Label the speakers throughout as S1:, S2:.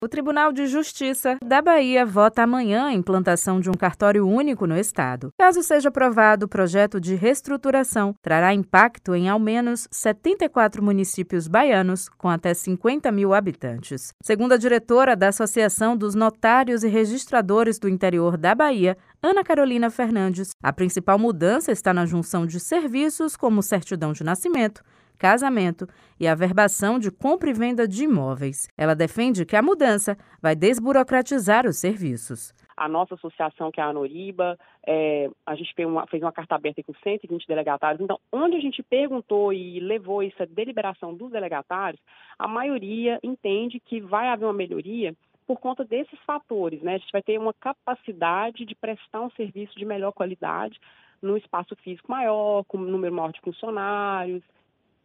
S1: O Tribunal de Justiça da Bahia vota amanhã a implantação de um cartório único no estado. Caso seja aprovado, o projeto de reestruturação trará impacto em ao menos 74 municípios baianos com até 50 mil habitantes. Segundo a diretora da Associação dos Notários e Registradores do Interior da Bahia, Ana Carolina Fernandes, a principal mudança está na junção de serviços como certidão de nascimento, casamento e a verbação de compra e venda de imóveis. Ela defende que a mudança vai desburocratizar os serviços.
S2: A nossa associação, que é a Anoriba, é, a gente fez uma, fez uma carta aberta com 120 delegatários. Então, onde a gente perguntou e levou essa deliberação dos delegatários, a maioria entende que vai haver uma melhoria por conta desses fatores. Né? A gente vai ter uma capacidade de prestar um serviço de melhor qualidade num espaço físico maior, com um número maior de funcionários,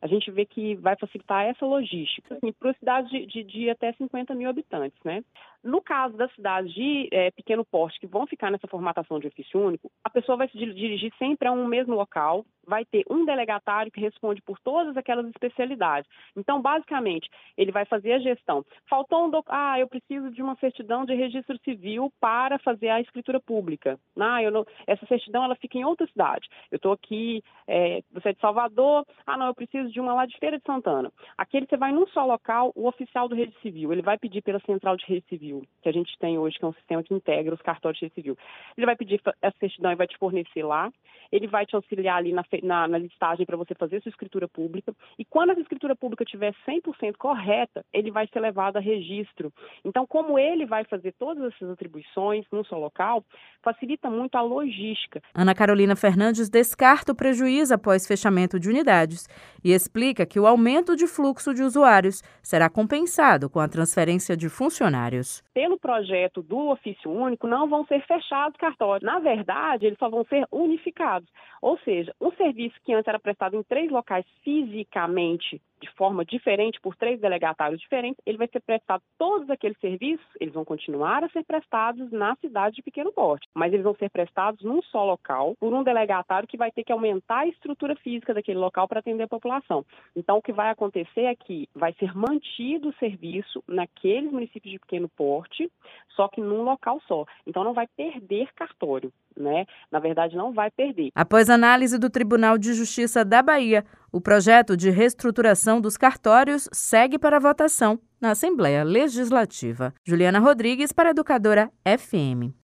S2: a gente vê que vai facilitar essa logística assim, para cidades de, de, de, até 50 mil habitantes. Né? No caso das cidades de é, pequeno porte que vão ficar nessa formatação de ofício único, a pessoa vai se dirigir sempre a um mesmo local, vai ter um delegatário que responde por todas aquelas especialidades. Então, basicamente, ele vai fazer a gestão. Faltou um doc... ah, eu preciso de uma certidão de registro civil para fazer a escritura pública. Ah, eu não... essa certidão ela fica em outra cidade. Eu estou aqui, é... você é de Salvador, ah, não, eu preciso de uma lá de Feira de Santana. Aquele você vai num só local, o oficial do registro civil, ele vai pedir pela central de registro civil, que a gente tem hoje, que é um sistema que integra os cartórios de registro civil. Ele vai pedir essa certidão e vai te fornecer lá. Ele vai te auxiliar ali na na, na listagem para você fazer sua escritura pública. E quando essa escritura pública estiver 100% correta, ele vai ser levado a registro. Então, como ele vai fazer todas essas atribuições num só local, facilita muito a logística.
S1: Ana Carolina Fernandes descarta o prejuízo após fechamento de unidades e explica que o aumento de fluxo de usuários será compensado com a transferência de funcionários.
S2: Pelo projeto do ofício único, não vão ser fechados cartórios. Na verdade, eles só vão ser unificados. Ou seja, um serviço que antes era prestado em três locais fisicamente de forma diferente por três delegatários diferentes, ele vai ser prestado todos aqueles serviços, eles vão continuar a ser prestados na cidade de pequeno porte, mas eles vão ser prestados num só local por um delegatário que vai ter que aumentar a estrutura física daquele local para atender a população. Então, o que vai acontecer é que vai ser mantido o serviço naqueles municípios de pequeno porte, só que num local só. Então, não vai perder cartório, né? Na verdade, não vai perder.
S1: Após análise do Tribunal de Justiça da Bahia, o projeto de reestruturação dos cartórios segue para votação na Assembleia Legislativa. Juliana Rodrigues para a Educadora FM.